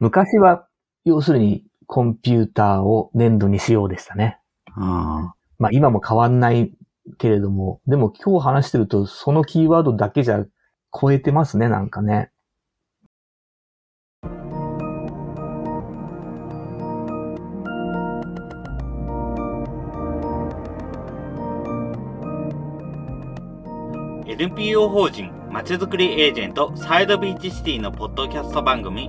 昔は、要するにコンピューターを粘土にしようでしたね。あまあ今も変わんないけれども、でも今日話してるとそのキーワードだけじゃ超えてますね、なんかね。ー NPO 法人まちづくりエージェントサイドビーチシティのポッドキャスト番組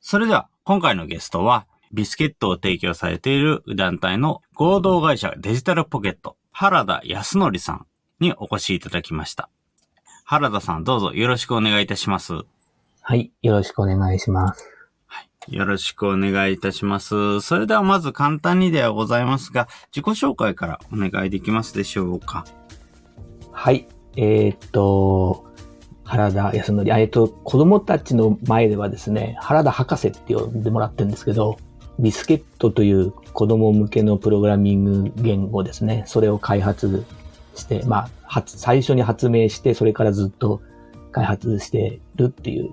それでは、今回のゲストは、ビスケットを提供されている団体の合同会社デジタルポケット、原田康則さんにお越しいただきました。原田さん、どうぞよろしくお願いいたします。はい。よろしくお願いします。よろしくお願いいたします。それではまず簡単にではございますが、自己紹介からお願いできますでしょうか？はい。えーっと、原田康則。あえーっと、子供たちの前ではですね、原田博士って呼んでもらってるんですけど、ビスケットという子供向けのプログラミング言語ですね。それを開発して、まあ、発最初に発明して、それからずっと開発してるっていう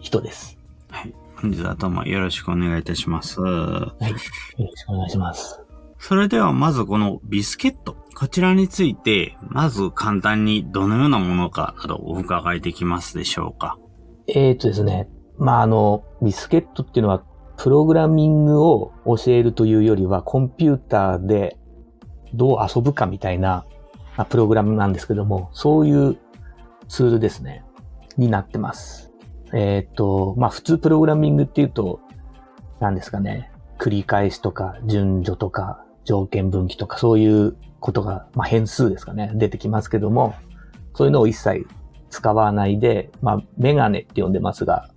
人です。はい。本日はどうもよろしくお願いいたします。はい。よろしくお願いします。それではまずこのビスケット。こちらについて、まず簡単にどのようなものかなどお伺いできますでしょうか。えー、とですね。まあ、あの、ビスケットっていうのは、プログラミングを教えるというよりは、コンピューターでどう遊ぶかみたいな、まあ、プログラムなんですけども、そういうツールですね。になってます。えっ、と、まあ、普通プログラミングっていうと、何ですかね。繰り返しとか、順序とか、条件分岐とか、そういうことが、まあ、変数ですかね。出てきますけども、そういうのを一切使わないで、まあ、メガネって呼んでますが、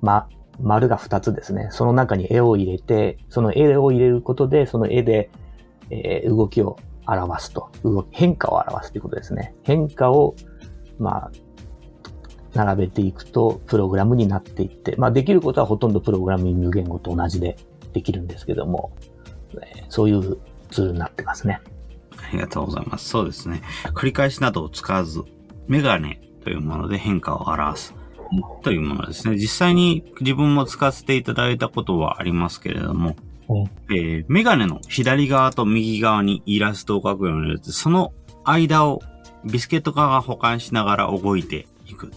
ま、丸が2つですね。その中に絵を入れて、その絵を入れることで、その絵で、えー動きを表すと。動き変化を表すということですね。変化を、まあ、並べていくと、プログラムになっていって、まあ、できることはほとんどプログラミング言語と同じでできるんですけども、えそういうツールになってますね。ありがとうございます。そうですね。繰り返しなどを使わず、メガネというもので変化を表すというものですね。実際に自分も使わせていただいたことはありますけれども、うんえーメガネの左側と右側にイラストを描くようになって、その間をビスケット側が保管しながら動いていく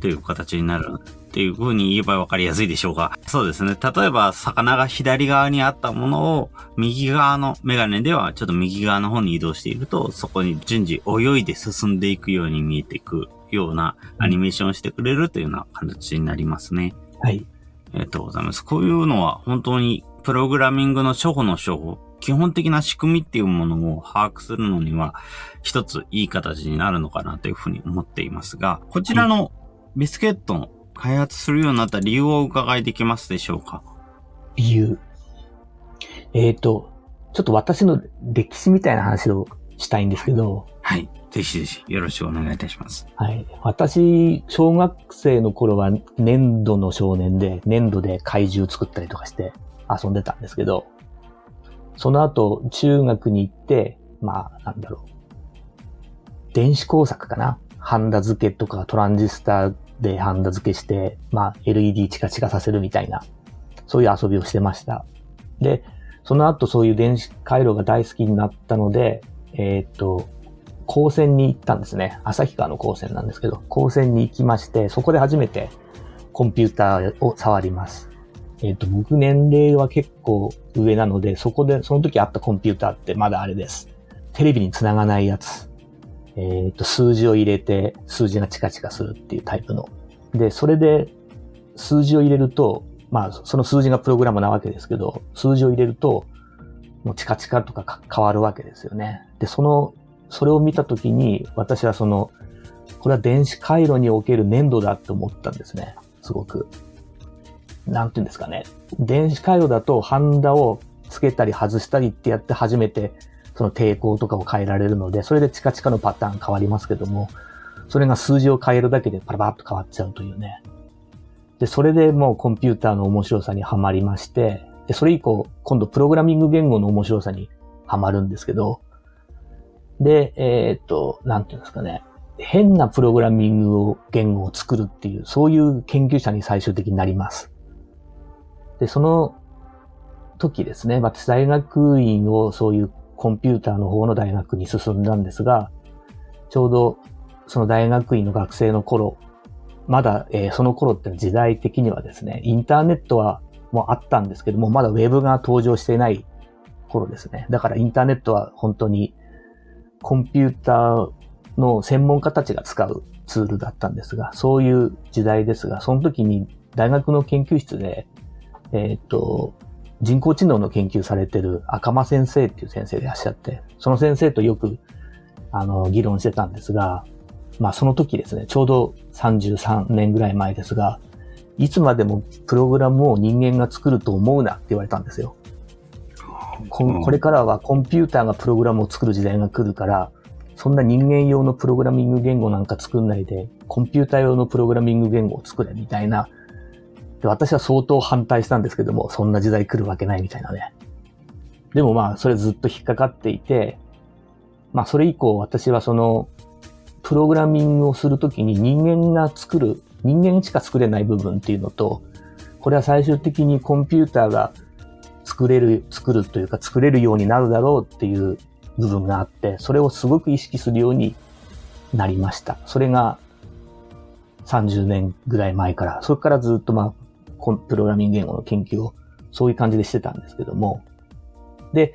という形になるっていう風に言えば分かりやすいでしょうか。そうですね。例えば、魚が左側にあったものを、右側のメガネではちょっと右側の方に移動していると、そこに順次泳いで進んでいくように見えていくようなアニメーションをしてくれるというような形になりますね。はい。ありがとうございます。こういうのは本当にプログラミングの初歩の初歩、基本的な仕組みっていうものを把握するのには、一ついい形になるのかなというふうに思っていますが、こちらのビスケットの開発するようになった理由をお伺いできますでしょうか？理由。えっ、と、ちょっと私の歴史みたいな話をしたいんですけど、はい。ぜひぜひよろしくお願いいたします。はい。私、小学生の頃は粘土の少年で、粘土で怪獣作ったりとかして遊んでたんですけど、その後、中学に行って、まあ、なんだろう。電子工作かなハンダ付けとかトランジスタでハンダ付けして、まあ、LED チカチカさせるみたいな、そういう遊びをしてました。で、その後そういう電子回路が大好きになったので、えーっと、高専に行ったんですね。旭川の高専なんですけど、高専に行きまして、そこで初めてコンピューターを触ります。えっ、と、僕年齢は結構上なので、そこで、その時あったコンピューターってまだあれです。テレビにつながないやつ。えっ、と、数字を入れて、数字がチカチカするっていうタイプの。で、それで、数字を入れると、まあ、その数字がプログラムなわけですけど、数字を入れると、もうチカチカとかか変わるわけですよね。で、その、それを見たときに、私はその、これは電子回路における粘土だって思ったんですね。すごく。なんていうんですかね。電子回路だとハンダをつけたり外したりってやって初めてその抵抗とかを変えられるので、それでチカチカのパターン変わりますけども、それが数字を変えるだけでパラパラっと変わっちゃうというね。で、それでもうコンピューターの面白さにはまりまして、で、それ以降、今度プログラミング言語の面白さにはまるんですけど、で、えー、っと、なんていうんですかね。変なプログラミングを、言語を作るっていう、そういう研究者に最終的になります。で、その時ですね、私大学院をそういうコンピューターの方の大学に進んだんですが、ちょうどその大学院の学生の頃、まだ、えー、その頃って時代的にはですね、インターネットはもうあったんですけども、まだウェブが登場してない頃ですね。だからインターネットは本当にコンピューターの専門家たちが使うツールだったんですが、そういう時代ですが、その時に大学の研究室で、えっ、と、人工知能の研究されてる赤間先生っていう先生でいらっしゃって、その先生とよく、あの、議論してたんですが、まあその時ですね、ちょうど33年ぐらい前ですが、いつまでもプログラムを人間が作ると思うなって言われたんですよ。これからはコンピューターがプログラムを作る時代が来るから、そんな人間用のプログラミング言語なんか作んないで、コンピューター用のプログラミング言語を作れみたいな。で私は相当反対したんですけども、そんな時代来るわけないみたいなね。でもまあ、それずっと引っかかっていて、まあ、それ以降私はその、プログラミングをするときに人間が作る、人間しか作れない部分っていうのと、これは最終的にコンピューターが作れる、作るというか作れるようになるだろうっていう部分があって、それをすごく意識するようになりました。それが30年ぐらい前から、それからずっとまあ、プログラミング言語の研究をそういう感じでしてたんですけども。で、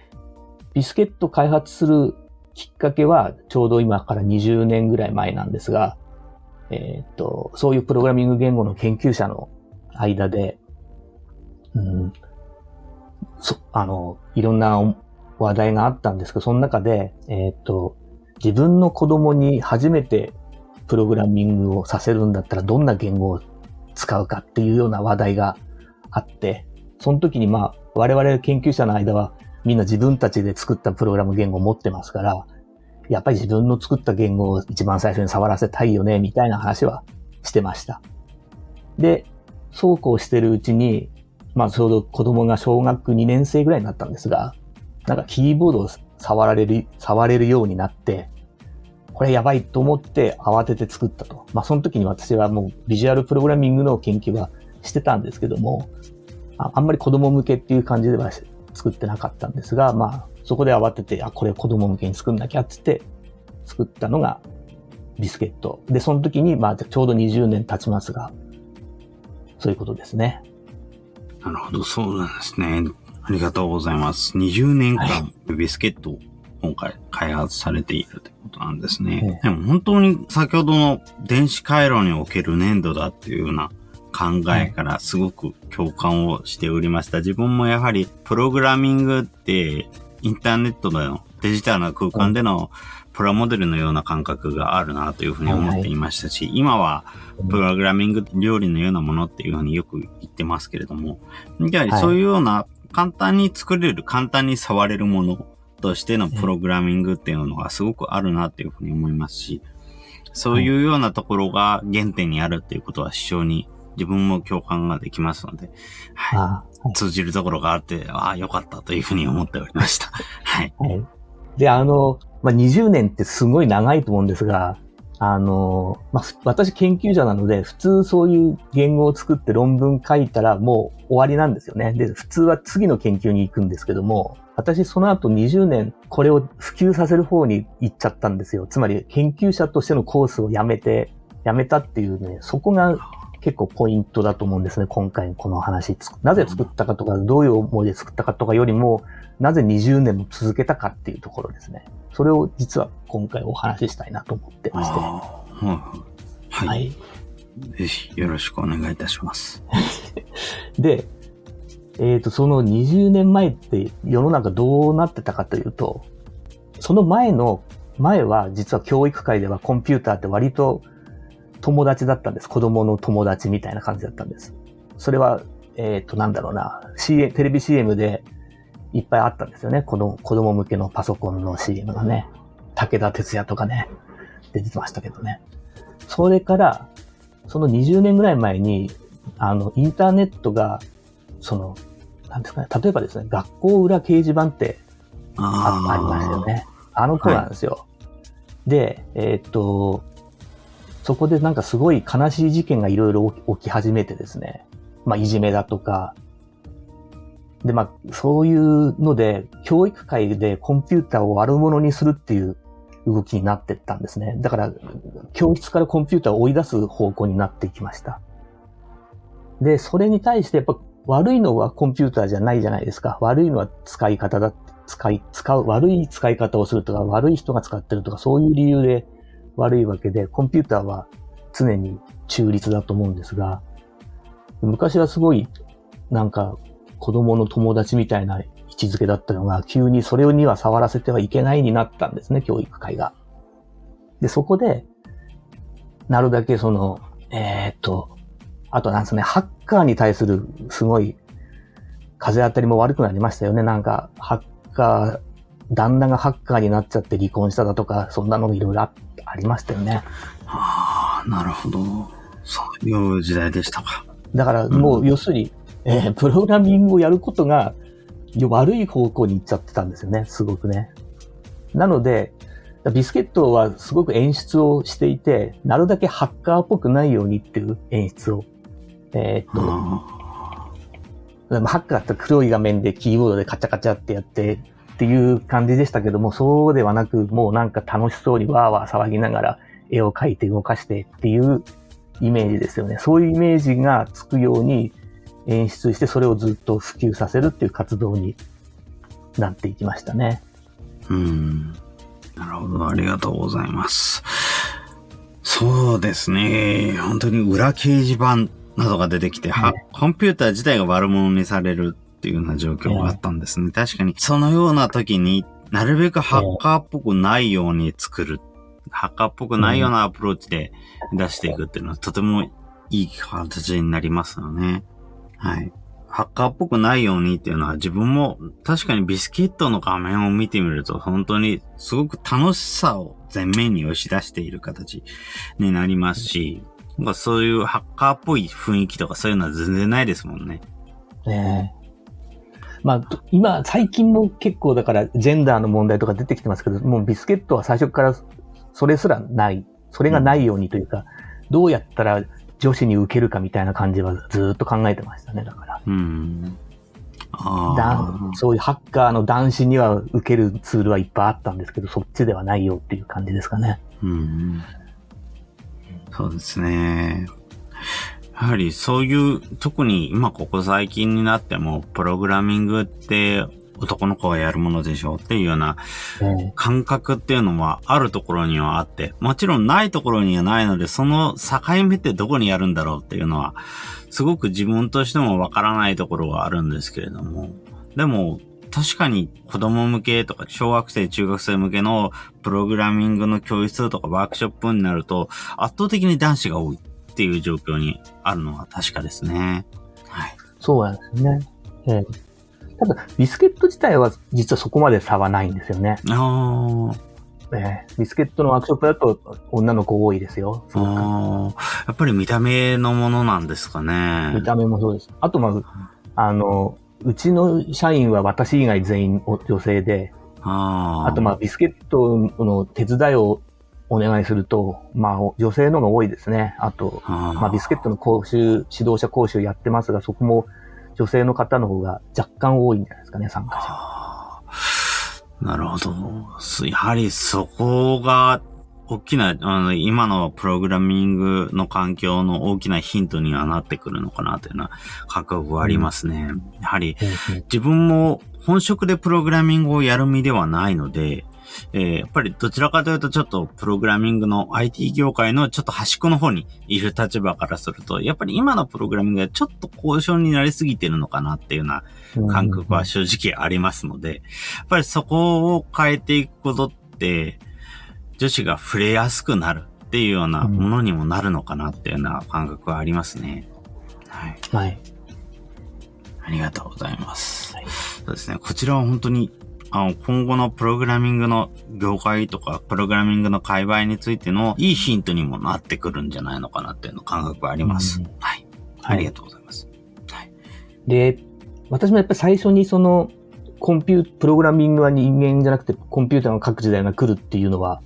ビスケット開発するきっかけはちょうど今から20年ぐらい前なんですが、えっ、と、そういうプログラミング言語の研究者の間で、うん、そ、あの、いろんな話題があったんですけど、その中で、えっ、と、自分の子供に初めてプログラミングをさせるんだったらどんな言語を使うかっていうような話題があって、その時にまあ、我々研究者の間はみんな自分たちで作ったプログラム言語を持ってますから、やっぱり自分の作った言語を一番最初に触らせたいよね、みたいな話はしてました。で、そうこうしてるうちに、まあちょうど子供が小学2年生ぐらいになったんですが、なんかキーボードを触られる、触れるようになって、これやばいと思って慌てて作ったと。まあその時に私はもうビジュアルプログラミングの研究はしてたんですけども、ああんまり子供向けっていう感じでは作ってなかったんですが、まあそこで慌てて、あ、これ子供向けに作んなきゃってって作ったのがビスケット。で、その時にまあちょうど20年経ちますが、そういうことですね。なるほど、そうなんですね。ありがとうございます。20年間、ビスケットを今回開発されているということなんですね。でも本当に先ほどの電子回路における粘土だっていうような考えからすごく共感をしておりました。自分もやはりプログラミングってインターネットのデジタルな空間でのプラモデルのような感覚があるなというふうに思っていましたし、今はプログラミング料理のようなものっていうふうによく言ってますけれども、やはりそういうような簡単に作れる、簡単に触れるものとしてのプログラミングっていうのがすごくあるなっていうふうに思いますし、そういうようなところが原点にあるっていうことは非常に自分も共感ができますので、はい。通じるところがあって、ああ、よかったというふうに思っておりました。はい。はい、で、あの、まあ、20年ってすごい長いと思うんですが、あの、まあ、私研究者なので、普通そういう言語を作って論文書いたらもう終わりなんですよね。で、普通は次の研究に行くんですけども、私その後20年これを普及させる方に行っちゃったんですよ。つまり研究者としてのコースをやめて、やめたっていうね、そこが結構ポイントだと思うんですね、今回この話。なぜ作ったかとか、どういう思いで作ったかとかよりも、なぜ20年も続けたかっていうところですね。それを実は今回お話ししたいなと思ってまして。はい。はい。ぜひよろしくお願いいたします。で、えっ、ー、と、その20年前って世の中どうなってたかというと、その前の、前は実は教育界ではコンピューターって割と友達だったんです。子供の友達みたいな感じだったんです。それはえっ、と、なんだろうな、CM、テレビ CM でいっぱいあったんですよね。子供、子供向けのパソコンの CM がね。武田鉄矢とかね、出てましたけどね。それから、その20年ぐらい前に、あの、インターネットが、その、なんですかね、例えばですね、学校裏掲示板ってあありましたよね。あの頃なんですよ。で、えーっと、そこでなんかすごい悲しい事件がいろいろ起き始めてですね。まあ、いじめだとか。で、まあ、そういうので、教育界でコンピューターを悪者にするっていう動きになってったんですね。だから、教室からコンピューターを追い出す方向になっていきました。で、それに対してやっぱ悪いのはコンピューターじゃないじゃないですか。悪いのは使い方だ、使い、使う、悪い使い方をするとか、悪い人が使ってるとか、そういう理由で悪いわけで、コンピューターは常に中立だと思うんですが、昔はすごい、なんか、子供の友達みたいな位置づけだったのが、急にそれには触らせてはいけないになったんですね、教育会が。で、そこで、なるだけその、えーっと、あとなんですね、ハッカーに対するすごい風当たりも悪くなりましたよね。なんか、ハッカー、旦那がハッカーになっちゃって離婚しただとか、そんなのいろいろあありましたよね。ああ、なるほど。そういう時代でしたか。だからもう要するに、えープログラミングをやることが悪い方向に行っちゃってたんですよね、すごくね。なので、ビスケットはすごく演出をしていて、なるだけハッカーっぽくないようにっていう演出を。えーっと、あでもハッカーって黒い画面でキーボードでカチャカチャってやってっていう感じでしたけども、そうではなく、もうなんか楽しそうにわーわー騒ぎながら絵を描いて動かしてっていうイメージですよね。そういうイメージがつくように演出して、それをずっと普及させるっていう活動になっていきましたね。ーうん。なるほど。ありがとうございます。そうですね。本当に裏掲示板などが出てきて、はコンピューター自体が悪者にされるっていうような状況があったんですね。確かに、そのような時になるべくハッカーっぽくないように作る。ハッカーっぽくないようなアプローチで出していくっていうのはとてもいい形になりますよね。はい。ハッカーっぽくないようにっていうのは自分も確かにビスケットの画面を見てみると本当にすごく楽しさを前面に押し出している形になりますし、まあそういうハッカーっぽい雰囲気とかそういうのは全然ないですもんね。ねえまあ、と今、最近も結構だから、ジェンダーの問題とか出てきてますけど、もうビスケットは最初からそれすらない。それがないようにというか、どうやったら女子に受けるかみたいな感じはずーっと考えてましたね、だから。うん。あ。そういうハッカーの男子には受けるツールはいっぱいあったんですけど、そっちではないよっていう感じですかね。うん。そうですね。やはりそういう、特に今ここ最近になっても、プログラミングって男の子がやるものでしょうっていうようなえ感覚っていうのはあるところにはあって、もちろんないところにはないので、その境目ってどこにやるんだろうっていうのは、すごく自分としてもわからないところがあるんですけれども、でも、確かに子供向けとか小学生、中学生向けのプログラミングの教室とかワークショップになると圧倒的に男子が多いっていう状況にあるのは確かですね。はい。そうなんですよね。ええただ、ビスケット自体は実はそこまで差はないんですよね。あーええビスケットのワークショップだと女の子多いですよ。あー。やっぱり見た目のものなんですかね。見た目もそうです。あと、まあ、あの、うちの社員は私以外全員女性で、あーあと、まあ、ビスケットの手伝いをお願いすると、まあ、女性の方が多いですね。あと、あーまあ、ビスケットの講習、指導者講習やってますが、そこも女性の方の方が若干多いんじゃないですかね、参加者。なるほど。すやはりそこが大きな、あの、今のプログラミングの環境の大きなヒントにはなってくるのかなというような感覚がありますね。やはり自分も本職でプログラミングをやる身ではないので、えーやっぱりどちらかというとちょっとプログラミングの IT 業界のちょっと端っこの方にいる立場からすると、やっぱり今のプログラミングがちょっと高尚になりすぎてるのかなっていうような感覚は正直ありますので、やっぱりそこを変えていくことって、女子が触れやすくなるっていうようなものにもなるのかなっていうような感覚はありますね。はい。はい。ありがとうございます。はいそうですね。こちらは本当に、あの、今後のプログラミングの業界とか、プログラミングの界隈についてのいいヒントにもなってくるんじゃないのかなっていうの感覚はあります。うんはい。はいありがとうございます。はい。で、私もやっぱり最初にその、コンピュー、プログラミングは人間じゃなくてコンピューターの各時代が来るっていうのは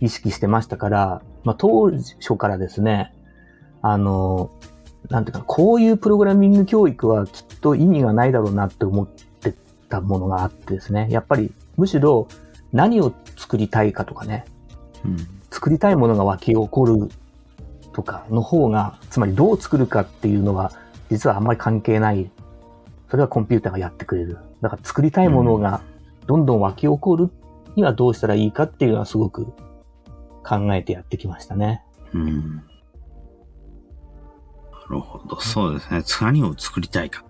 意識してましたから、まあ当初からですね、あの、なんていうかな、こういうプログラミング教育はきっと意味がないだろうなって思ってたものがあってですね、やっぱりむしろ何を作りたいかとかね、うん。作りたいものが湧き起こるとかの方が、つまりどう作るかっていうのは、実はあんまり関係ない。それはコンピューターがやってくれる。だから作りたいものがどんどん湧き起こるにはどうしたらいいかっていうのはすごく考えてやってきましたね。うん。なるほど。そうですね。何を作りたいか。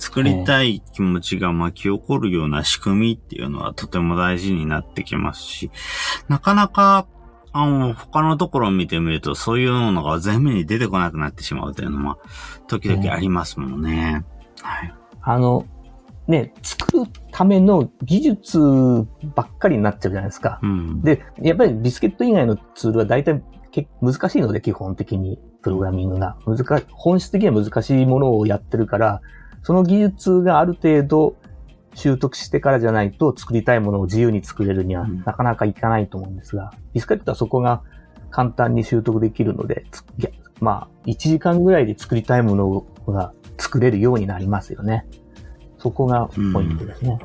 作りたい気持ちが巻き起こるような仕組みっていうのはとても大事になってきますし、なかなか、あの、他のところを見てみると、そういうものが全面に出てこなくなってしまうというのも、時々ありますもんね。はい。あの、ね、作るための技術ばっかりになっちゃうじゃないですか。うん。で、やっぱりビスケット以外のツールは大体け難しいので、基本的に、プログラミングが。難し本質的には難しいものをやってるから、その技術がある程度習得してからじゃないと作りたいものを自由に作れるにはうんなかなかいかないと思うんですが、ビスケットはそこが簡単に習得できるので、まあ、1時間ぐらいで作りたいものが作れるようになりますよね。そこがポイントですね。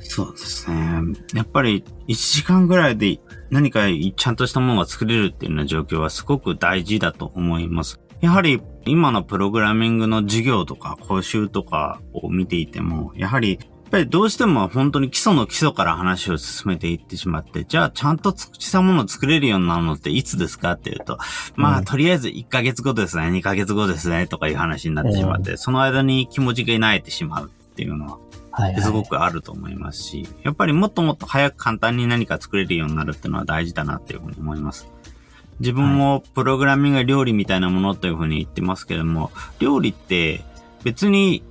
そうですね。やっぱり1時間ぐらいで何かちゃんとしたものが作れるっていうような状況はすごく大事だと思います。やはり今のプログラミングの授業とか講習とかを見ていても、やはりやっぱりどうしても本当に基礎の基礎から話を進めていってしまって、じゃあちゃんとしたものを作れるようになるのっていつですかっていうと、まあ、うんとりあえず1ヶ月後ですね、2ヶ月後ですね、とかいう話になってしまって、その間に気持ちが萎えてしまうっていうのははい、はい。すごくあると思いますし、やっぱりもっともっと早く簡単に何か作れるようになるっていうのは大事だなっていうふうに思います。自分もプログラミングが料理みたいなものというふうに言ってますけれども、料理って別に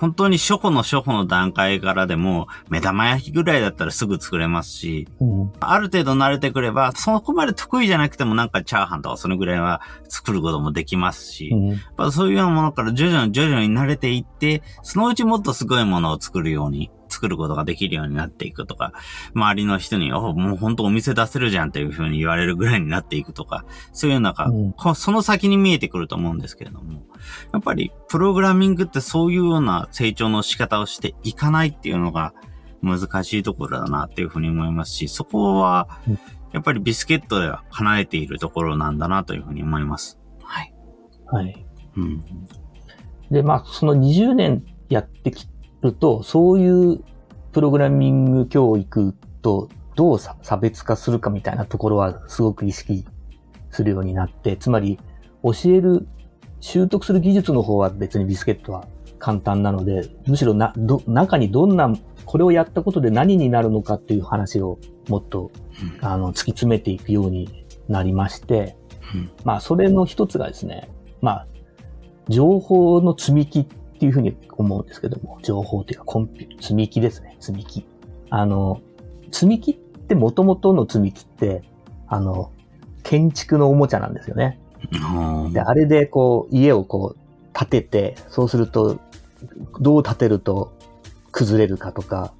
本当に初歩の初歩の段階からでも目玉焼きぐらいだったらすぐ作れますし、うん。ある程度慣れてくれば、そこまで得意じゃなくてもなんかチャーハンとかそのぐらいは作ることもできますし、うん。そういうようなものから徐々に徐々に慣れていって、そのうちもっとすごいものを作るように、作ることができるようになっていくとか、周りの人に、おもう本当お店出せるじゃんっていうふうに言われるぐらいになっていくとか、そういうなんか、うんこその先に見えてくると思うんですけれども、やっぱりプログラミングってそういうような成長の仕方をしていかないっていうのが難しいところだなっていうふうに思いますし、そこはうん、やっぱりビスケットでは叶えているところなんだなというふうに思います。はい。はい。うん。で、まあ、その20年やってきると、そういうプログラミング教育とどうさ差別化するかみたいなところはすごく意識するようになって、つまり教える、習得する技術の方は別にビスケットは簡単なので、むしろな、ど、中にどんな、これをやったことで何になるのかっていう話をもっと、あの、突き詰めていくようになりまして、うん。まあ、それの一つがですね、まあ、情報の積み木っていうふうに思うんですけども、情報というかコンピュ積み木ですね、積み木。あの、積み木って元々の積み木って、あの、建築のおもちゃなんですよね。うんで、あれでこう、家をこう、建てて、そうすると、どう建てると崩れるかとか、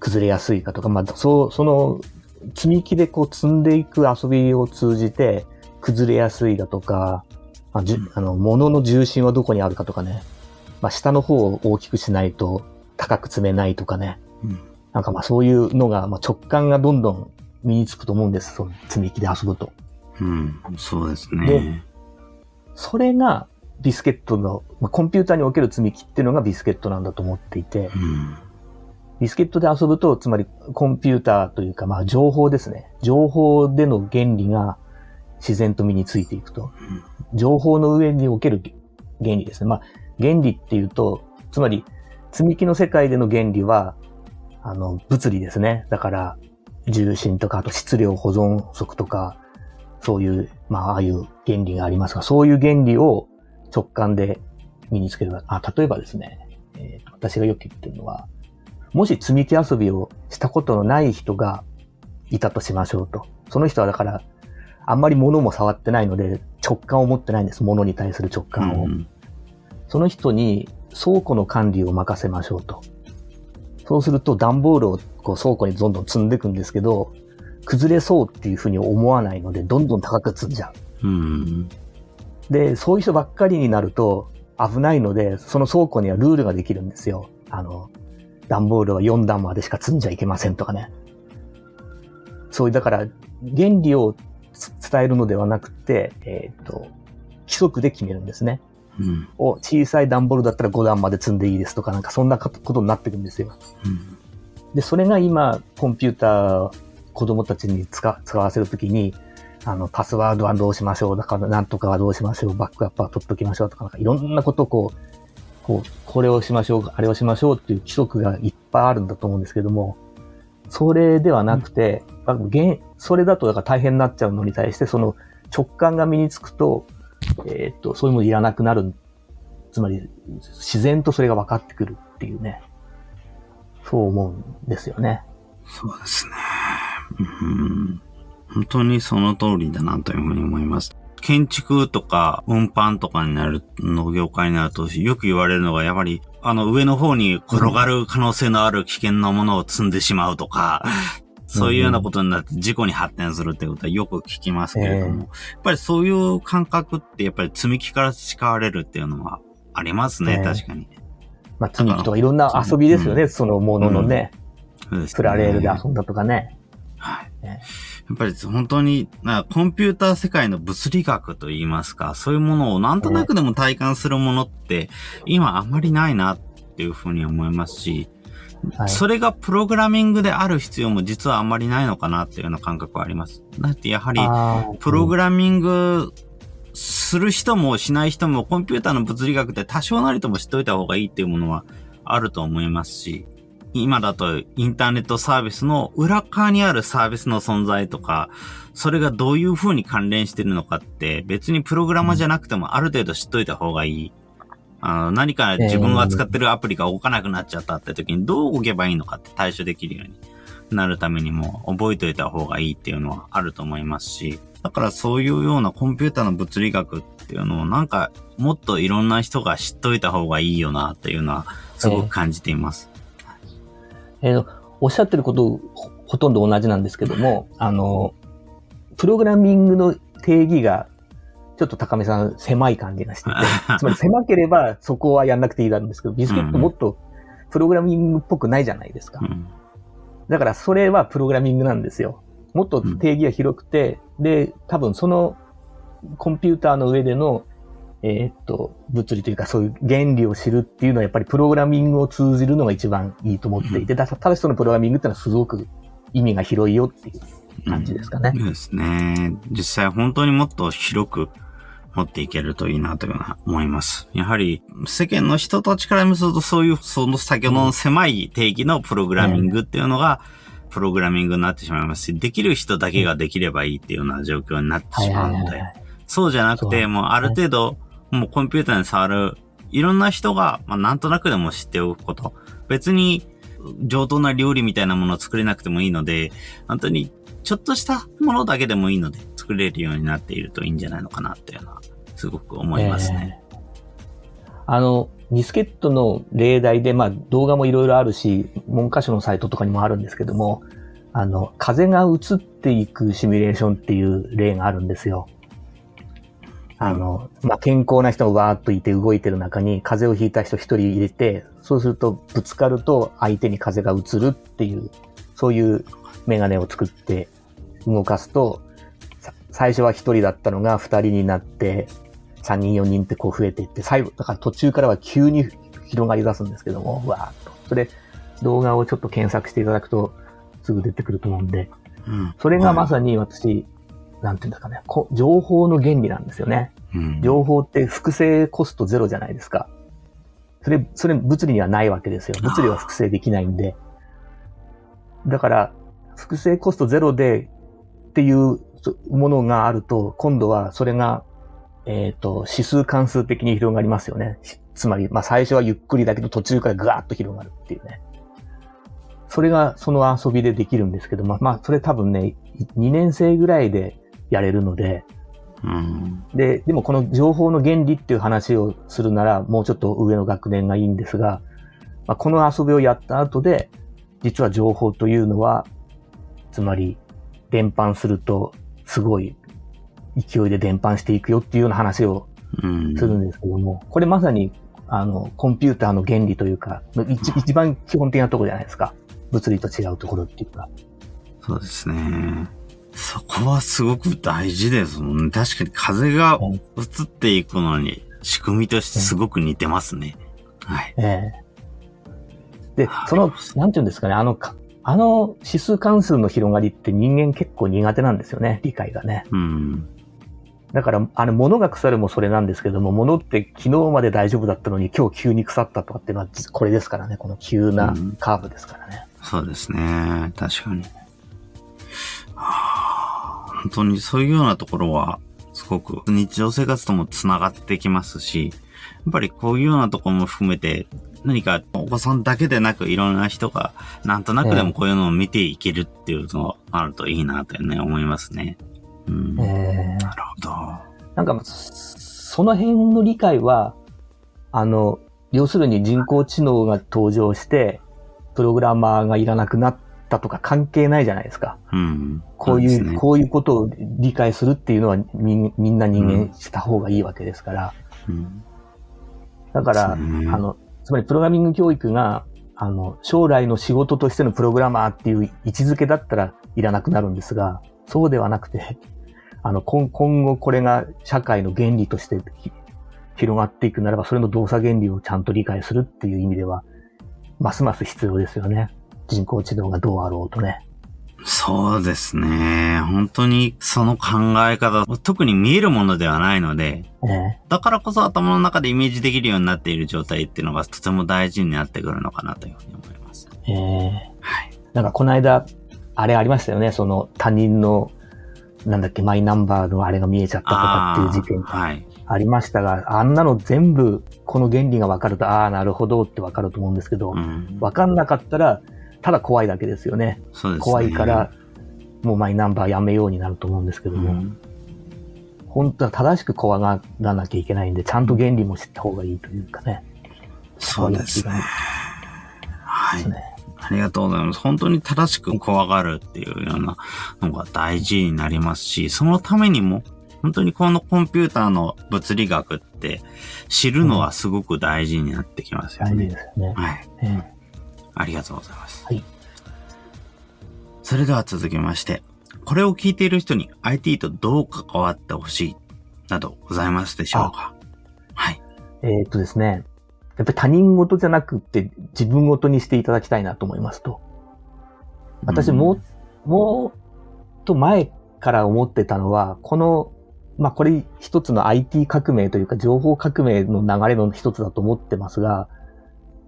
崩れやすいかとか、まあ、そう、その、積み木でこう積んでいく遊びを通じて、崩れやすいだとか、まあ、じゅあの、物の重心はどこにあるかとかね、まあ、下の方を大きくしないと高く積めないとかね、うんなんかまあそういうのが、まあ、直感がどんどん身につくと思うんです、その積み木で遊ぶと。うん、そうですでね。それがビスケットの、まあ、コンピューターにおける積み木っていうのがビスケットなんだと思っていて、うん。ビスケットで遊ぶと、つまりコンピューターというか、まあ情報ですね。情報での原理が自然と身についていくと。情報の上における原理ですね。まあ原理っていうと、つまり積み木の世界での原理は、あの、物理ですね。だから、重心とか、あと質量保存則とか、そういう、まあ、ああいう原理がありますが、そういう原理を直感で身につける。あ、例えばですね、えー私がよく言ってるのは、もし積み木遊びをしたことのない人がいたとしましょうと。その人はだから、あんまり物も触ってないので、直感を持ってないんです。物に対する直感を。うんその人に倉庫の管理を任せましょうと。そうすると段ボールをこう倉庫にどんどん積んでいくんですけど、崩れそうっていうふうに思わないので、どんどん高く積んじゃう。うん。で、そういう人ばっかりになると危ないので、その倉庫にはルールができるんですよ。あの、段ボールは4段までしか積んじゃいけませんとかね。そういう、だから、原理を伝えるのではなくて、えっ、と、規則で決めるんですね。うん。を小さい段ボールだったら5段まで積んでいいですとか、なんかそんなことになってくるんですよ。うん。で、それが今、コンピューター、子供たちに使使わせるときに、あの、パスワードはどうしましょう、だからなんとかはどうしましょう、バックアップは取っときましょうとか、なんかいろんなことをこう、こう、これをしましょう、あれをしましょうっていう規則がいっぱいあるんだと思うんですけども、それではなくて、あ現それだとだから大変になっちゃうのに対して、その直感が身につくと、えーっと、そういうものいらなくなる。つまり、自然とそれが分かってくるっていうね。そう思うんですよね。そうですね。うん。本当にその通りだなというふうに思います。建築とか運搬とかになる、の業界になると、よく言われるのが、やはり、あの、上の方に転がる可能性のある危険なものを積んでしまうとか、そういうようなことになって事故に発展するってことはよく聞きますけれども、ええやっぱりそういう感覚って、やっぱり積み木から培われるっていうのはありますね、ええ確かに。まあ、積み木とかいろんな遊びですよね、そのもののね。そうですねプラレールで遊んだとかね。はい。ねやっぱり本当に、なコンピューター世界の物理学といいますか、そういうものをなんとなくでも体感するものって、今あんまりないなっていうふうに思いますし、はい。それがプログラミングである必要も実はあんまりないのかなっていうような感覚はあります。だってやはり、プログラミングする人もしない人もコンピューターの物理学って多少なりとも知っておいた方がいいっていうものはあると思いますし、今だとインターネットサービスの裏側にあるサービスの存在とか、それがどういう風に関連してるのかって別にプログラマーじゃなくてもある程度知っといた方がいい。あの何か自分が使ってるアプリが動かなくなっちゃったって時にどう動けばいいのかって対処できるようになるためにも覚えておいた方がいいっていうのはあると思いますし、だからそういうようなコンピューターの物理学っていうのをなんかもっといろんな人が知っといた方がいいよなっていうのはすごく感じています。えーおっしゃってることほほとんど同じなんですけども、あの、プログラミングの定義が、ちょっと高見さん狭い感じがしていて、つまり狭ければそこはやんなくていいなんですけど、ビスケットもっとプログラミングっぽくないじゃないですか。うんだからそれはプログラミングなんですよ。もっと定義が広くて、で、多分そのコンピューターの上での、えーっと、物理というかそういう原理を知るっていうのはやっぱりプログラミングを通じるのが一番いいと思っていて、だただしそのプログラミングってのはすごく意味が広いよっていう感じですかね。そうですね。実際本当にもっと広く持っていけるといいなというのは思います。やはり世間の人たちから見るとそういう、その先ほどの狭い定義のプログラミングっていうのが、プログラミングになってしまいますし、できる人だけができればいいっていうような状況になってはいしまうはいは、い。そうじゃなくて、もうある程度、もうコンピューターに触る、いろんな人が、まあなんとなくでも知っておくこと。別に、上等な料理みたいなものを作れなくてもいいので、本当に、ちょっとしたものだけでもいいので、作れるようになっているといいんじゃないのかなっていうのは、すごく思いますね。えーあの、ディスケットの例題で、まあ動画もいろいろあるし、文科省のサイトとかにもあるんですけども、あの、風が移っていくシミュレーションっていう例があるんですよ。あの、まあ、健康な人がわーっといて動いてる中に風邪をひいた人一人入れて、そうするとぶつかると相手に風が移るっていう、そういうメガネを作って動かすと、最初は一人だったのが二人になって、3人4人ってこう増えていって、最後、だから途中からは急に広がり出すんですけども、わーっと。それ、動画をちょっと検索していただくと、すぐ出てくると思うんで、うん。それがまさに私、なんていうんですかね、こ情報の原理なんですよね。うん、情報って複製コストゼロじゃないですか。それ、それ物理にはないわけですよ。物理は複製できないんで。だから、複製コストゼロでっていうそものがあると、今度はそれが、えっ、と、指数関数的に広がりますよね。しつまり、まあ最初はゆっくりだけど途中からぐわーっと広がるっていうね。それがその遊びでできるんですけど、まあまあそれ多分ね、2年生ぐらいでやれるので、うん。で、でもこの情報の原理っていう話をするなら、もうちょっと上の学年がいいんですが、まあ、この遊びをやった後で、実は情報というのは、つまり、伝播すると、すごい勢いで伝播していくよっていうような話をうん。するんですけども、これまさに、あの、コンピューターの原理というか、一一番基本的なところじゃないですか。物理と違うところっていうか。そうですね。そこはすごく大事ですもんね。確かに風がうん移っていくのに仕組みとしてすごく似てますね。はい。ええで、その、なんていうんですかね、あの、かあの指数関数の広がりって人間結構苦手なんですよね、理解がね。うん。だから、あの、物が腐るもそれなんですけども、物って昨日まで大丈夫だったのに今日急に腐ったとかっていうのは、実これですからね、この急なうんカーブですからね。そうですね。確かに。はあ本当にそういうようなところは、すごく日常生活ともつながってきますし、やっぱりこういうようなところも含めて、何かお子さんだけでなくいろんな人がなんとなくでもこういうのを見ていけるっていうのがあるといいなとね、思いますね。うん。なるええほど。なんか、その辺の理解は、あの、要するに人工知能が登場して、プログラマーがいらなくなったとか関係ないじゃないですか。うん。こういう、ねこういうことを理解するっていうのはみみんな人間した方がいいわけですから。うんだから、ねあの、つまりプログラミング教育が、あの、将来の仕事としてのプログラマーっていう位置づけだったらいらなくなるんですが、そうではなくて、あの、今後これが社会の原理として広がっていくならば、それの動作原理をちゃんと理解するっていう意味では、ますます必要ですよね。人工知能がどうあろうとね。そうですね。本当にその考え方、特に見えるものではないので、えだからこそ頭の中でイメージできるようになっている状態っていうのがとても大事になってくるのかなというふうに思います。えええはい。なんかこの間、あれありましたよね。その他人の、なんだっけ、マイナンバーのあれが見えちゃったとかっていう事件がはい。ありましたが、あんなの全部この原理が分かると、ああ、なるほどって分かると思うんですけど、うん。分かんなかったら、ただ怖いだけですよね。ね。怖いから、もうマイナンバーやめようになると思うんですけども、うん。本当は正しく怖がらなきゃいけないんで、ちゃんと原理も知った方がいいというかね。そうですね。はい。ありがとうございます。本当に正しく怖がるっていうようなのが大事になりますし、そのためにも、本当にこのコンピューターの物理学って知るのはすごく大事になってきますよ大事ね。ですよね。はい。ええありがとうございます。はい。それでは続きまして、これを聞いている人に IT とどう関わってほしいなどございますでしょうか？はい。えーっとですね、やっぱり他人事じゃなくって自分事にしていただきたいなと思いますと。私もう、もっと前から思ってたのは、この、まあこれ一つの IT 革命というか情報革命の流れの一つだと思ってますが、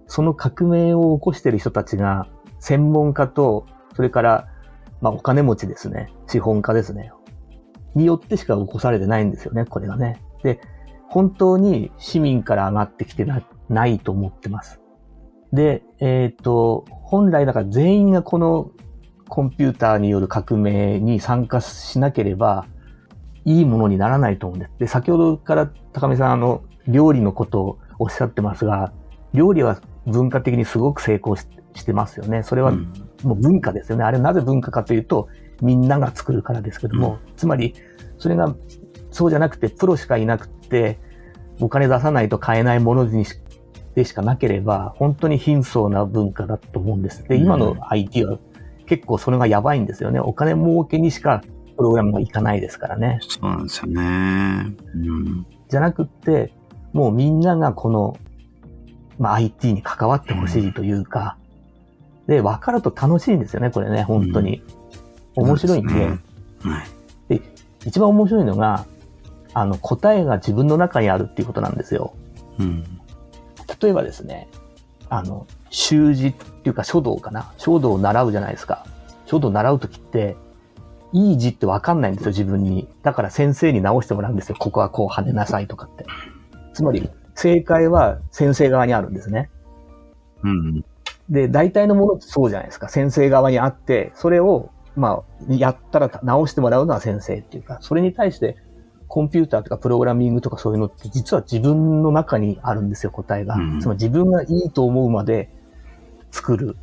その革命を起こしている人たちが専門家と、それから、まあお金持ちですね。資本家ですね。によってしか起こされてないんですよね、これがね。で、本当に市民から上がってきてなないと思ってます。で、えっ、と、本来だから全員がこのコンピューターによる革命に参加しなければ、いいものにならないと思うんです。で、先ほどから高見さん、あの、料理のことをおっしゃってますが、料理は文化的にすごく成功ししてますよね。それはうんもう文化ですよね。あれなぜ文化かというと、みんなが作るからですけども、つまり、それが、そうじゃなくて、プロしかいなくて、お金出さないと買えないものにしでしかなければ、本当に貧相な文化だと思うんです。で、今の IT は結構それがやばいんですよね。お金儲けにしかプログラムがいかないですからね。そうなんですよね。うん。じゃなくって、もうみんながこの、まあ、IT に関わってほしいというか、で、分かると楽しいんですよね、これね、本当に。面白いんで、そうすねはい。一番面白いのが、あの、答えが自分の中にあるっていうことなんですよ。うん。例えばですね、あの、習字っていうか書道かな。書道を習うじゃないですか。書道を習うときって、いい字ってわかんないんですよ、自分に。だから先生に直してもらうんですよ。ここはこう跳ねなさいとかって。つまり、正解は先生側にあるんですね。うん。で、大体のものってそうじゃないですか。先生側にあって、それを、まあ、やったら直してもらうのは先生っていうか、それに対して、コンピューターとかプログラミングとかそういうのって実は自分の中にあるんですよ、答えが。うんつまり自分がいいと思うまで作る。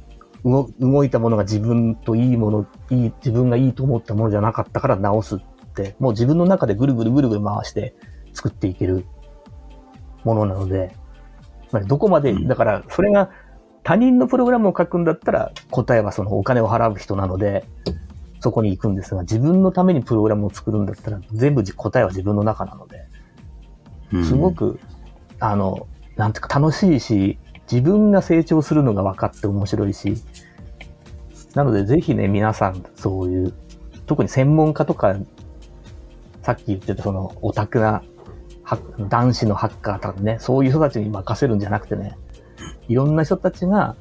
動動いたものが自分といいもの、いい、自分がいいと思ったものじゃなかったから直すって、もう自分の中でぐるぐるぐるぐる回して作っていけるものなので、つまりどこまで、うん。だからそれが他人のプログラムを書くんだったら答えはそのお金を払う人なので、そこに行くんですが、自分のためにプログラムを作るんだったら全部じ答えは自分の中なので、うん。すごく、あの、なんていうか楽しいし、自分が成長するのが分かって面白いし、なのでぜひね、皆さんそういう、特に専門家とか、さっき言ってたそのオタクな男子のハッカーとかね、そういう人たちに任せるんじゃなくてね、いろんな人たちが、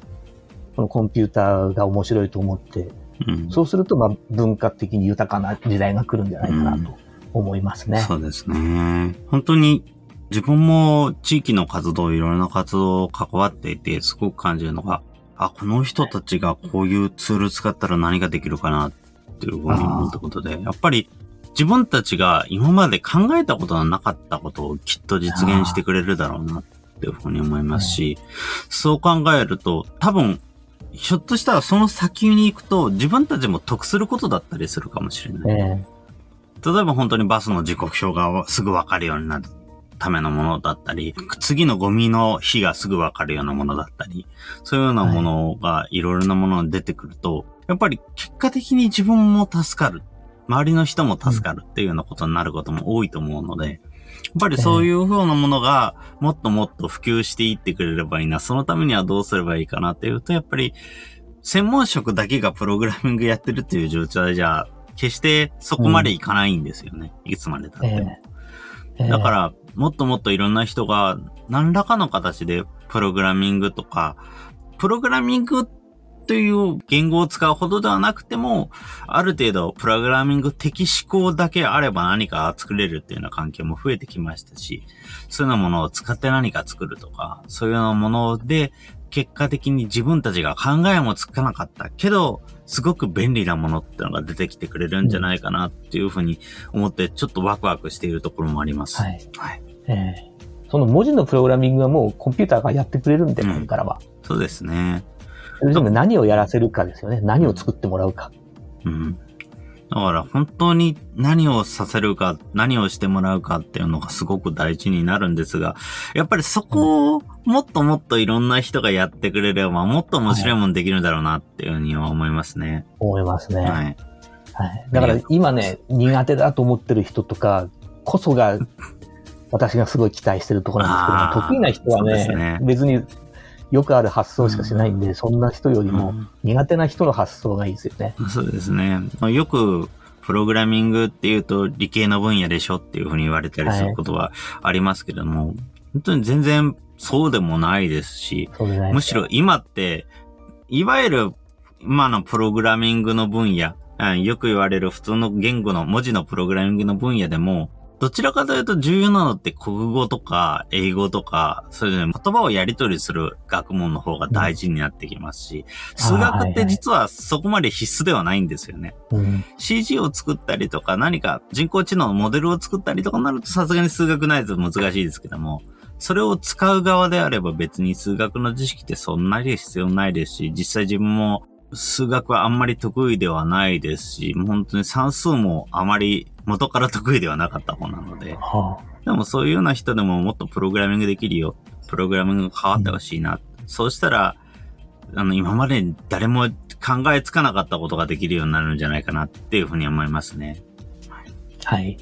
このコンピューターが面白いと思って、うんそうすると、まあ、文化的に豊かな時代が来るんじゃないかなと思いますね。そうですね。本当に自分も地域の活動、いろいろな活動を関わっていて、すごく感じるのが、あ、この人たちがこういうツール使ったら何ができるかなっていうふうに思ったことで、やっぱり自分たちが今まで考えたことのなかったことをきっと実現してくれるだろうなっていうふうに思いますし、そう考えると多分、ひょっとしたらその先に行くと自分たちも得することだったりするかもしれない。え例えば本当にバスの時刻表がすぐわかるようになるためのものだったり、次のゴミの日がすぐわかるようなものだったり、そういうようなものがいろいろなものが出てくると、やっぱり結果的に自分も助かる。周りの人も助かるっていうようなことになることも多いと思うので、やっぱりそういう風なものがもっともっと普及していってくれればいいな。そのためにはどうすればいいかなっていうと、やっぱり専門職だけがプログラミングやってるっていう状態じゃ、決してそこまでいかないんですよね。いつまで経っても。ええだから、もっともっといろんな人が何らかの形でプログラミングとか、プログラミングという言語を使うほどではなくても、ある程度プログラミング的思考だけあれば何か作れるっていうような環境も増えてきましたし、そういうようなものを使って何か作るとか、そういうようなもので、結果的に自分たちが考えもつかなかったけど、すごく便利なものってのが出てきてくれるんじゃないかなっていうふうに思って、ちょっとワクワクしているところもあります。はい。はい。ええその文字のプログラミングはもうコンピューターがやってくれるんで、うんこれからは。そうですね。それでも何をやらせるかですよね。何を作ってもらうか。うん。だから本当に何をさせるか、何をしてもらうかっていうのがすごく大事になるんですが、やっぱりそこをもっともっといろんな人がやってくれれば、もっと面白いもんできるんだろうなっていうふうには思いますね。思いますね。はい。はい。だから今ね、苦手だと思ってる人とかこそが、私がすごい期待してるところなんですけど、得意な人はねね別によくある発想しかしないんで、そんな人よりも苦手な人の発想がいいですよね。そうですね。よく、プログラミングっていうと理系の分野でしょっていうふうに言われたりすることはありますけども、本当に全然そうでもないですし、すかむしろ今って、いわゆる今のプログラミングの分野、うんよく言われる普通の言語の文字のプログラミングの分野でも、どちらかというと重要なのって国語とか英語とか、そういうね言葉をやり取りする学問の方が大事になってきますし、数学って実はそこまで必須ではないんですよね。うん。CG を作ったりとか何か人工知能のモデルを作ったりとかなるとさすがに数学ないと難しいですけども、それを使う側であれば別に数学の知識ってそんなに必要ないですし、実際自分も数学はあんまり得意ではないですし、もう本当に算数もあまり元から得意ではなかった方なので、はでもそういうような人でももっとプログラミングできるよ。プログラミングが変わってほしいな。そうしたら、あの、今まで誰も考えつかなかったことができるようになるんじゃないかなっていうふうに思いますね。あはい。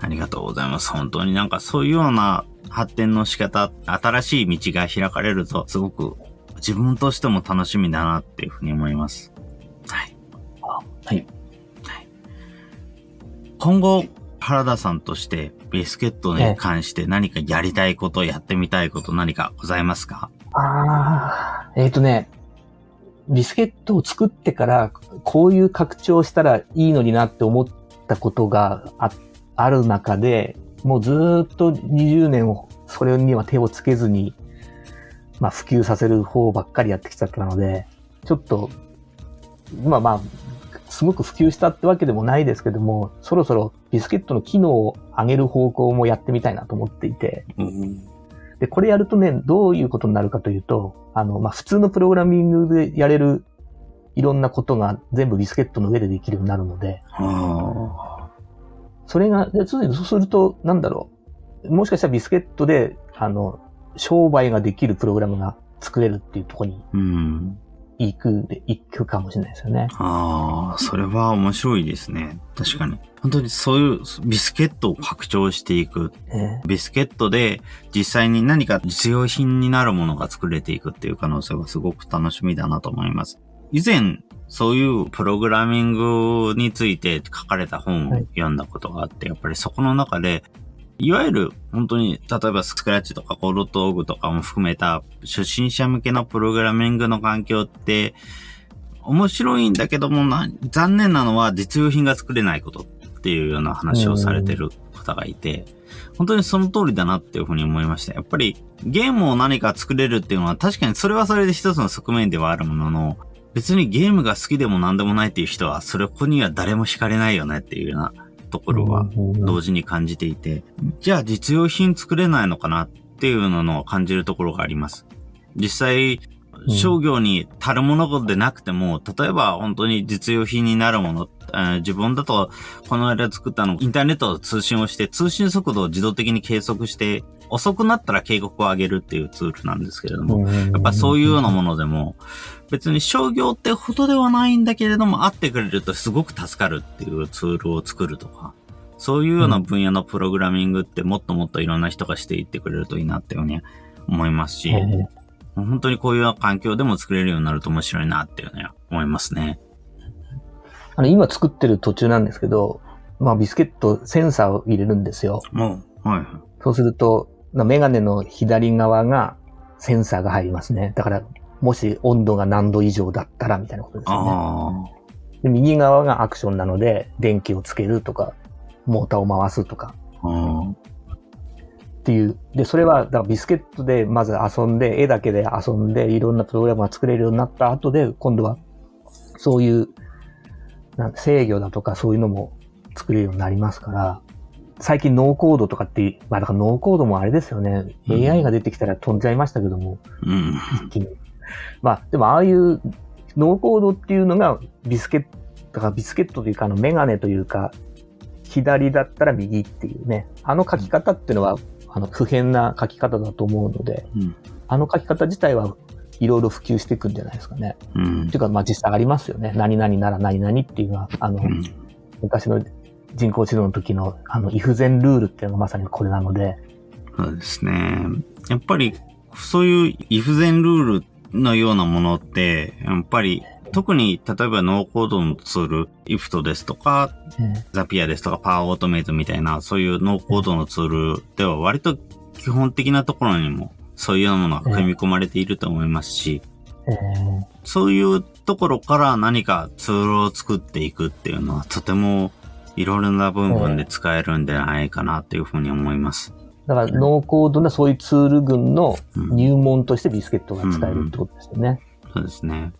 ありがとうございます。本当になんかそういうような発展の仕方、新しい道が開かれると、すごく自分としても楽しみだなっていうふうに思います。はい。はい。今後、原田さんとしてビスケットに関して何かやりたいこと、やってみたいこと何かございますか？ああ、えっ、とね、ビスケットを作ってから、こういう拡張したらいいのになって思ったことがあある中で、もうずーっと20年を、それには手をつけずに、まあ普及させる方ばっかりやってきちゃったので、ちょっと、まあまあ、すごく普及したってわけでもないですけども、そろそろビスケットの機能を上げる方向もやってみたいなと思っていて、うんで、これやるとね、どういうことになるかというと、あの、まあ、普通のプログラミングでやれるいろんなことが全部ビスケットの上でできるようになるので、あ。それが、でそうすると、なんだろう。もしかしたらビスケットで、あの、商売ができるプログラムが作れるっていうところに。行くで、行くかもしれないですよね。ああ、それは面白いですね。確かに。本当にそういうビスケットを拡張していく。えビスケットで実際に何か実用品になるものが作れていくっていう可能性はすごく楽しみだなと思います。以前、そういうプログラミングについて書かれた本を読んだことがあって、やっぱりそこの中で、いわゆる本当に、例えばスクラッチとかコードトーグとかも含めた初心者向けのプログラミングの環境って、面白いんだけども、残念なのは実用品が作れないことっていうような話をされてる方がいて、本当にその通りだなっていうふうに思いました。やっぱりゲームを何か作れるっていうのは確かにそれはそれで一つの側面ではあるものの、別にゲームが好きでも何でもないっていう人は、それこには誰も惹かれないよねっていうようなところは同時に感じていて、じゃあ実用品作れないのかなっていうのを感じるところがあります。実際、商業に足るものでなくても、例えば本当に実用品になるもの、えー自分だとこの間作ったの、インターネットと通信をして、通信速度を自動的に計測して、遅くなったら警告を上げるっていうツールなんですけれども、やっぱそういうようなものでも、別に商業ってほどではないんだけれども、会ってくれるとすごく助かるっていうツールを作るとか、そういうような分野のプログラミングってもっともっといろんな人がしていってくれるといいなっていうふうに思いますし、え本当にこういう環境でも作れるようになると面白いなっていうね、思いますね。あの、今作ってる途中なんですけど、まあ、ビスケット、センサーを入れるんですよ。もう、はい。そうすると、なメガネの左側がセンサーが入りますね。だから、もし温度が何度以上だったらみたいなことですよね。あで右側がアクションなので、電気をつけるとか、モーターを回すとかっていう。で、それは、だからビスケットでまず遊んで、絵だけで遊んで、いろんなプログラムが作れるようになった後で、今度は、そういう、なん制御だとかそういうのも作れるようになりますから、最近ノーコードとかって、まあだからノーコードもあれですよね。うん AI が出てきたら飛んじゃいましたけども、うん。一気に。まあ、でもああいうノーコードっていうのがビスケット、だからビスケットというかあのメガネというか、左だったら右っていうね、あの書き方っていうのは、あの普遍な書き方だと思うので、うん。あの書き方自体はいろいろ普及していくんじゃないですかね。うんっていうか、まあ実際ありますよね。何々なら何々っていうのは、あの、うん。昔の人工知能の時の、あの、イフゼンルールっていうのがまさにこれなので、そうですね。やっぱり、そういうイフゼンルールのようなものって、やっぱり、特に、例えばノーコードのツール、IFT ですとか、ザピアですとか、パワーオートメイトみたいな、そういうノーコードのツールでは割と基本的なところにも、そういうようなものが組み込まれていると思いますし、えーそういうところから何かツールを作っていくっていうのは、とてもいろいろな部分で使えるんじゃないかなっていうふうに思います。だから、ノーコードなそういうツール群のうん入門としてビスケットが使えるってことですよね。そうですね。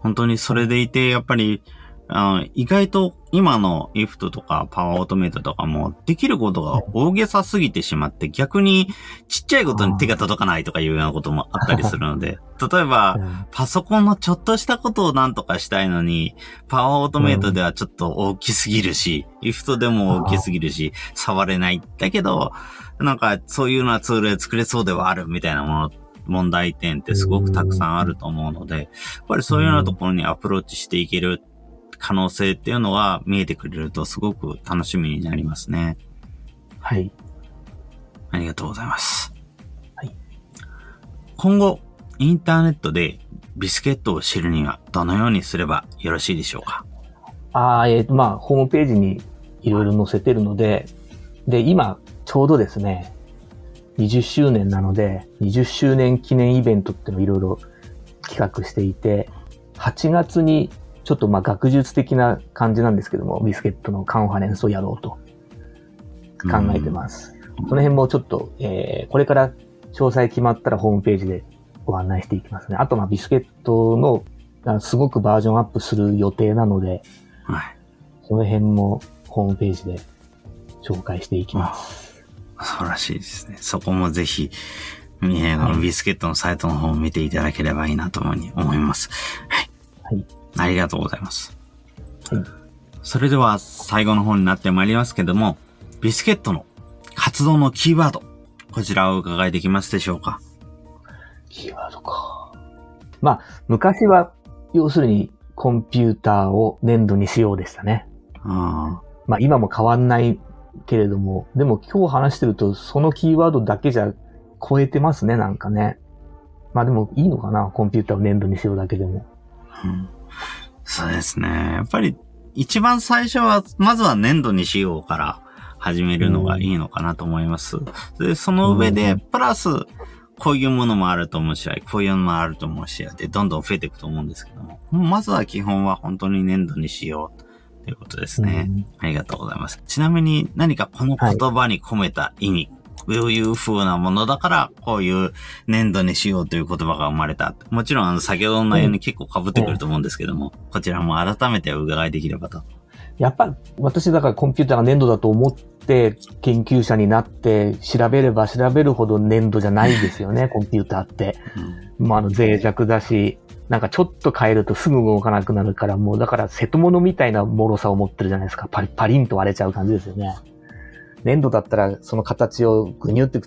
本当にそれでいて、やっぱり、あの意外と今の IFT とかパワーオートメイトとかもできることが大げさすぎてしまって逆にちっちゃいことに手が届かないとかいうようなこともあったりするので、例えばうんパソコンのちょっとしたことをなんとかしたいのに、パワーオートメイトではちょっと大きすぎるし、IFT でも大きすぎるし、触れない。だけど、なんかそういうようなツールで作れそうではあるみたいなもの、問題点ってすごくたくさんあると思うので、やっぱりそういうようなところにアプローチしていける可能性っていうのは見えてくれるとすごく楽しみになりますね。はい。ありがとうございます。はい。今後、インターネットでビスケットを知るにはどのようにすればよろしいでしょうか？ああ、えっ、と、まあ、ホームページにいろいろ載せてるので、で、今、ちょうどですね、20周年なので、20周年記念イベントっていうのをいろいろ企画していて、8月にちょっとまあ学術的な感じなんですけども、ビスケットのカンファレンスをやろうと考えてます。その辺もちょっと、えー、これから詳細決まったらホームページでご案内していきますね。あと、まあ、ビスケットの、あすごくバージョンアップする予定なので、はい。その辺もホームページで紹介していきます。素晴らしいですね。そこもぜひ、ビスケットのサイトの方を見ていただければいいなと思います。はい。はい。ありがとうございます。はい。それでは最後の方になってまいりますけども、ビスケットの活動のキーワード、こちらをお伺いできますでしょうか？キーワードか。まあ、昔は、要するにコンピューターを粘土にしようでしたね。あまあ今も変わんないけれども、でも今日話してるとそのキーワードだけじゃ超えてますね、なんかね。まあでもいいのかな、コンピューターを粘土にしようだけでも。あ、うんそうですね。やっぱり一番最初は、まずは粘土にしようから始めるのがいいのかなと思います。で、その上で、うんプラス、こういうものもあると思うし、こういうのもあると思うし、で、どんどん増えていくと思うんですけども、まずは基本は本当に粘土にしようということですね。うんありがとうございます。ちなみに何かこの言葉に込めた意味、こういう風なものだから、こういう粘土にしようという言葉が生まれた。もちろん、あの、先ほどの内容に結構被ってくると思うんですけども、こちらも改めてお伺いできればと。やっぱ私だからコンピューターが粘土だと思って研究者になって調べれば調べるほど粘土じゃないですよね、コンピューターって。うんまああの脆弱だし、なんかちょっと変えるとすぐ動かなくなるから、もうだから瀬戸物みたいな脆さを持ってるじゃないですか。パリパリンと割れちゃう感じですよね。粘土だったらその形をぐにゅって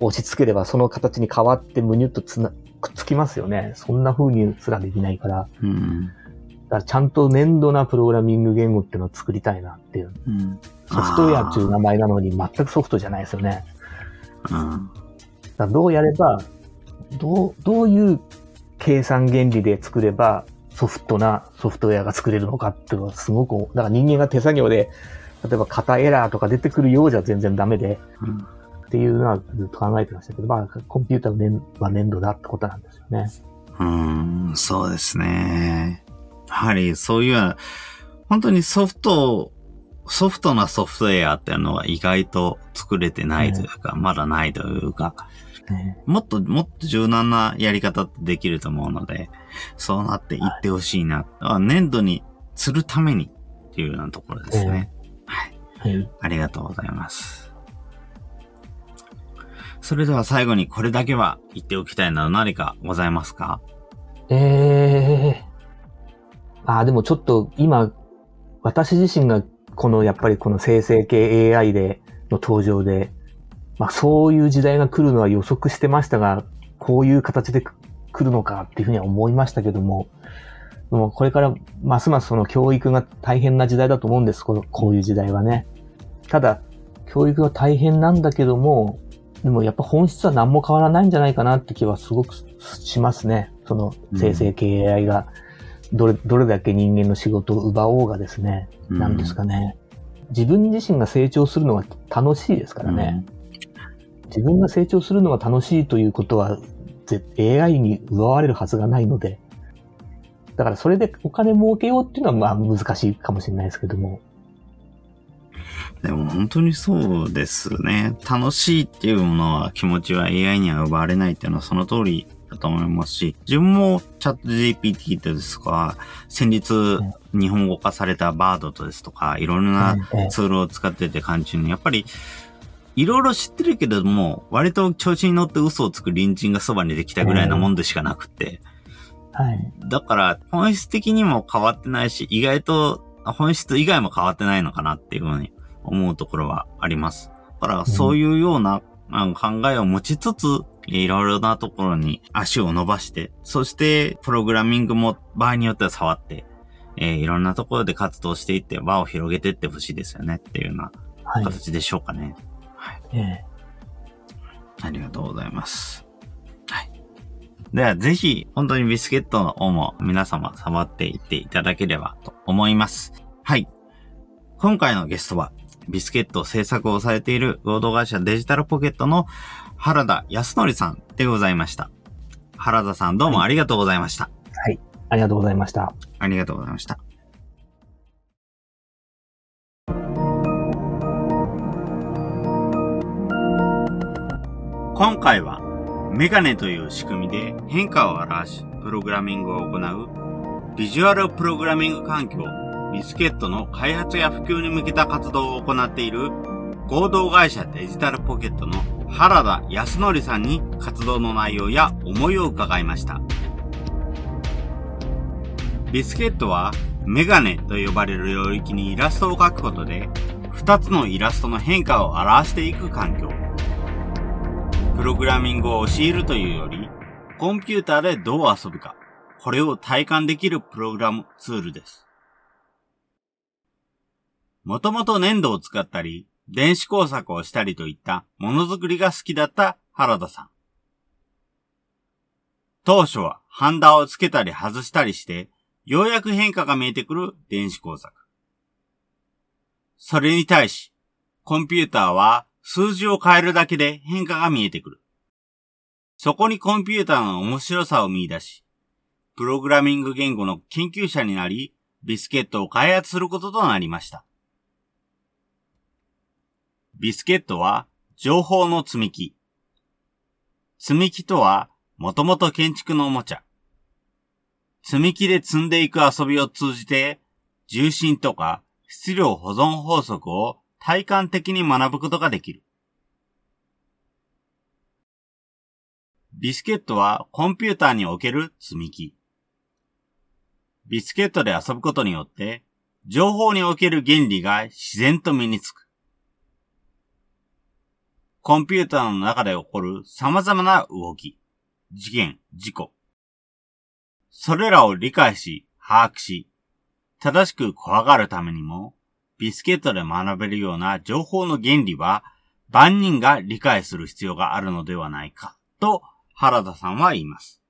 押し付ければその形に変わってむにゅっとつなくっつきますよね。そんな風にすらできないから。うん。だからちゃんと粘土なプログラミング言語っていうのを作りたいなっていう。うん。ソフトウェアっていう名前なのに全くソフトじゃないですよね。うん。だどうやれば、どう、どういう計算原理で作ればソフトなソフトウェアが作れるのかっていうのはすごく、だから人間が手作業で、例えば型エラーとか出てくるようじゃ全然ダメでうんっていうのはずっと考えてましたけど、まあコンピューターは粘土だってことなんですよね。うーん、そうですね。やはりそういう、本当にソフト、ソフトなソフトウェアっていうのは意外と作れてないというか、まだないというか、ねもっともっと柔軟なやり方ってできると思うので、そうなっていってほしいな。だから粘土にするためにっていうようなところですね。はい。はい。ありがとうございます。それでは最後にこれだけは言っておきたいなど何かございますか？ええああ、でもちょっと今、私自身がこのやっぱりこの生成系 AI での登場で、まあそういう時代が来るのは予測してましたが、こういう形で来るのかっていうふうには思いましたけども、でもこれからますますその教育が大変な時代だと思うんです、このこういう時代はね。ただ、教育が大変なんだけども、でもやっぱ本質は何も変わらないんじゃないかなって気はすごくしますね。その生成系 AI がどれ、どれだけ人間の仕事を奪おうがですね、なんですかね。自分自身が成長するのが楽しいですからね。自分が成長するのが楽しいということは、ぜ AI に奪われるはずがないので、だからそれでお金儲けようっていうのはまあ難しいかもしれないですけども。でも本当にそうですね。楽しいっていうものは気持ちは AI には奪われないっていうのはその通りだと思いますし、自分もチャット GPT ですとか、先日日本語化されたバードとですとか、いろんなええツールを使ってて感じに、やっぱり、いろいろ知ってるけれども、割と調子に乗って嘘をつく隣人がそばにできたぐらいなもんでしかなくて、はい。だから本質的にも変わってないし、意外と本質以外も変わってないのかなっていうふうに思うところはあります。だからそういうような、あの考えを持ちつつ、いろいろなところに足を伸ばして、そしてプログラミングも場合によっては触って、えーいろんなところで活動していって輪を広げていってほしいですよねっていうようなはい。形でしょうかね。ええありがとうございます。はい。では、ぜひ、本当にビスケットの方も皆様触っていっていただければと思います。はい。今回のゲストは、ビスケット制作をされている合同会社デジタルポケットの原田康則さんでございました。原田さんどうもありがとうございました。ありがとうございました。ありがとうございました。今回はメガネという仕組みで変化を表し、プログラミングを行うビジュアルプログラミング環境ビスケットの開発や普及に向けた活動を行っている合同会社デジタルポケットの原田康則さんに活動の内容や思いを伺いました。ビスケットはメガネと呼ばれる領域にイラストを描くことで、二つのイラストの変化を表していく環境。プログラミングを教えるというより、コンピューターでどう遊ぶか、これを体感できるプログラムツールです。もともと粘土を使ったり、電子工作をしたりといったものづくりが好きだった原田さん。当初はハンダをつけたり外したりして、ようやく変化が見えてくる電子工作。それに対し、コンピューターは数字を変えるだけで変化が見えてくる。そこにコンピューターの面白さを見出し、プログラミング言語の研究者になり、ビスケットを開発することとなりました。ビスケットは情報の積み木。積み木とはもともと建築のおもちゃ。積み木で積んでいく遊びを通じて、重心とか質量保存法則を体感的に学ぶことができる。ビスケットはコンピューターにおける積み木。ビスケットで遊ぶことによって、情報における原理が自然と身につく。コンピューターの中で起こる様々な動き、事件、事故、それらを理解し、把握し、正しく怖がるためにも、ビスケットで学べるような情報の原理は、万人が理解する必要があるのではないか、と原田さんは言います。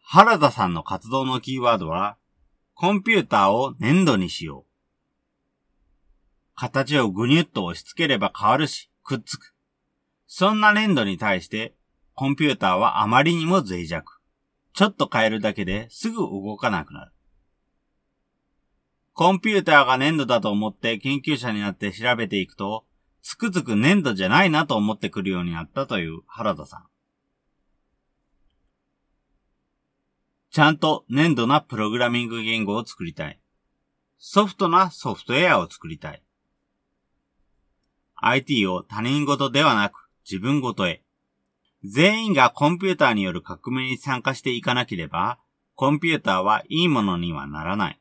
原田さんの活動のキーワードは、コンピューターを粘土にしよう。形をぐにゅっと押し付ければ変わるし、くっつく。そんな粘土に対してコンピューターはあまりにも脆弱。ちょっと変えるだけですぐ動かなくなる。コンピューターが粘土だと思って研究者になって調べていくと、つくづく粘土じゃないなと思ってくるようになったという原田さん。ちゃんと粘土なプログラミング言語を作りたい。ソフトなソフトウェアを作りたい。IT を他人事ではなく自分ごとへ。全員がコンピューターによる革命に参加していかなければ、コンピューターはいいものにはならない。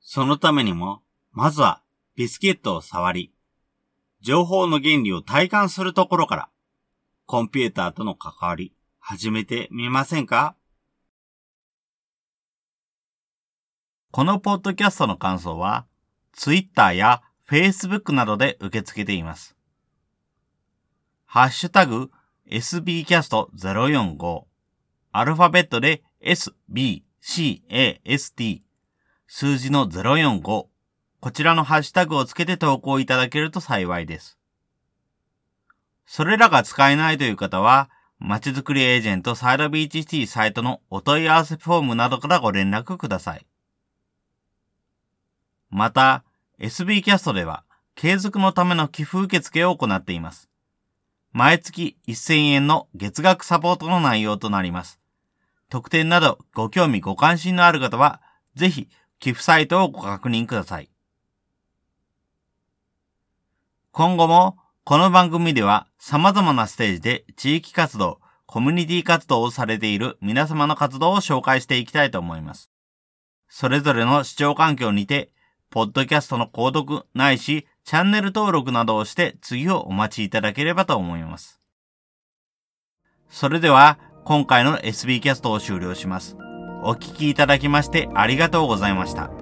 そのためにも、まずはビスケットを触り、情報の原理を体感するところから、コンピューターとの関わり、始めてみませんか？このポッドキャストの感想は、Twitter や Facebook などで受け付けています。ハッシュタグ sbcast045 アルファベットで sbcast 数字の045こちらのハッシュタグをつけて投稿いただけると幸いです。それらが使えないという方は、まちづくりエージェントサイドビーチシティサイトのお問い合わせフォームなどからご連絡ください。また、SB キャストでは、継続のための寄付受付を行っています。毎月1000円の月額サポートの内容となります。特典などご興味ご関心のある方は、ぜひ寄付サイトをご確認ください。今後もこの番組では様々なステージで地域活動、コミュニティ活動をされている皆様の活動を紹介していきたいと思います。それぞれの視聴環境にて、ポッドキャストの購読ないしチャンネル登録などをして次をお待ちいただければと思います。それでは、今回の SB キャストを終了します。お聴きいただきましてありがとうございました。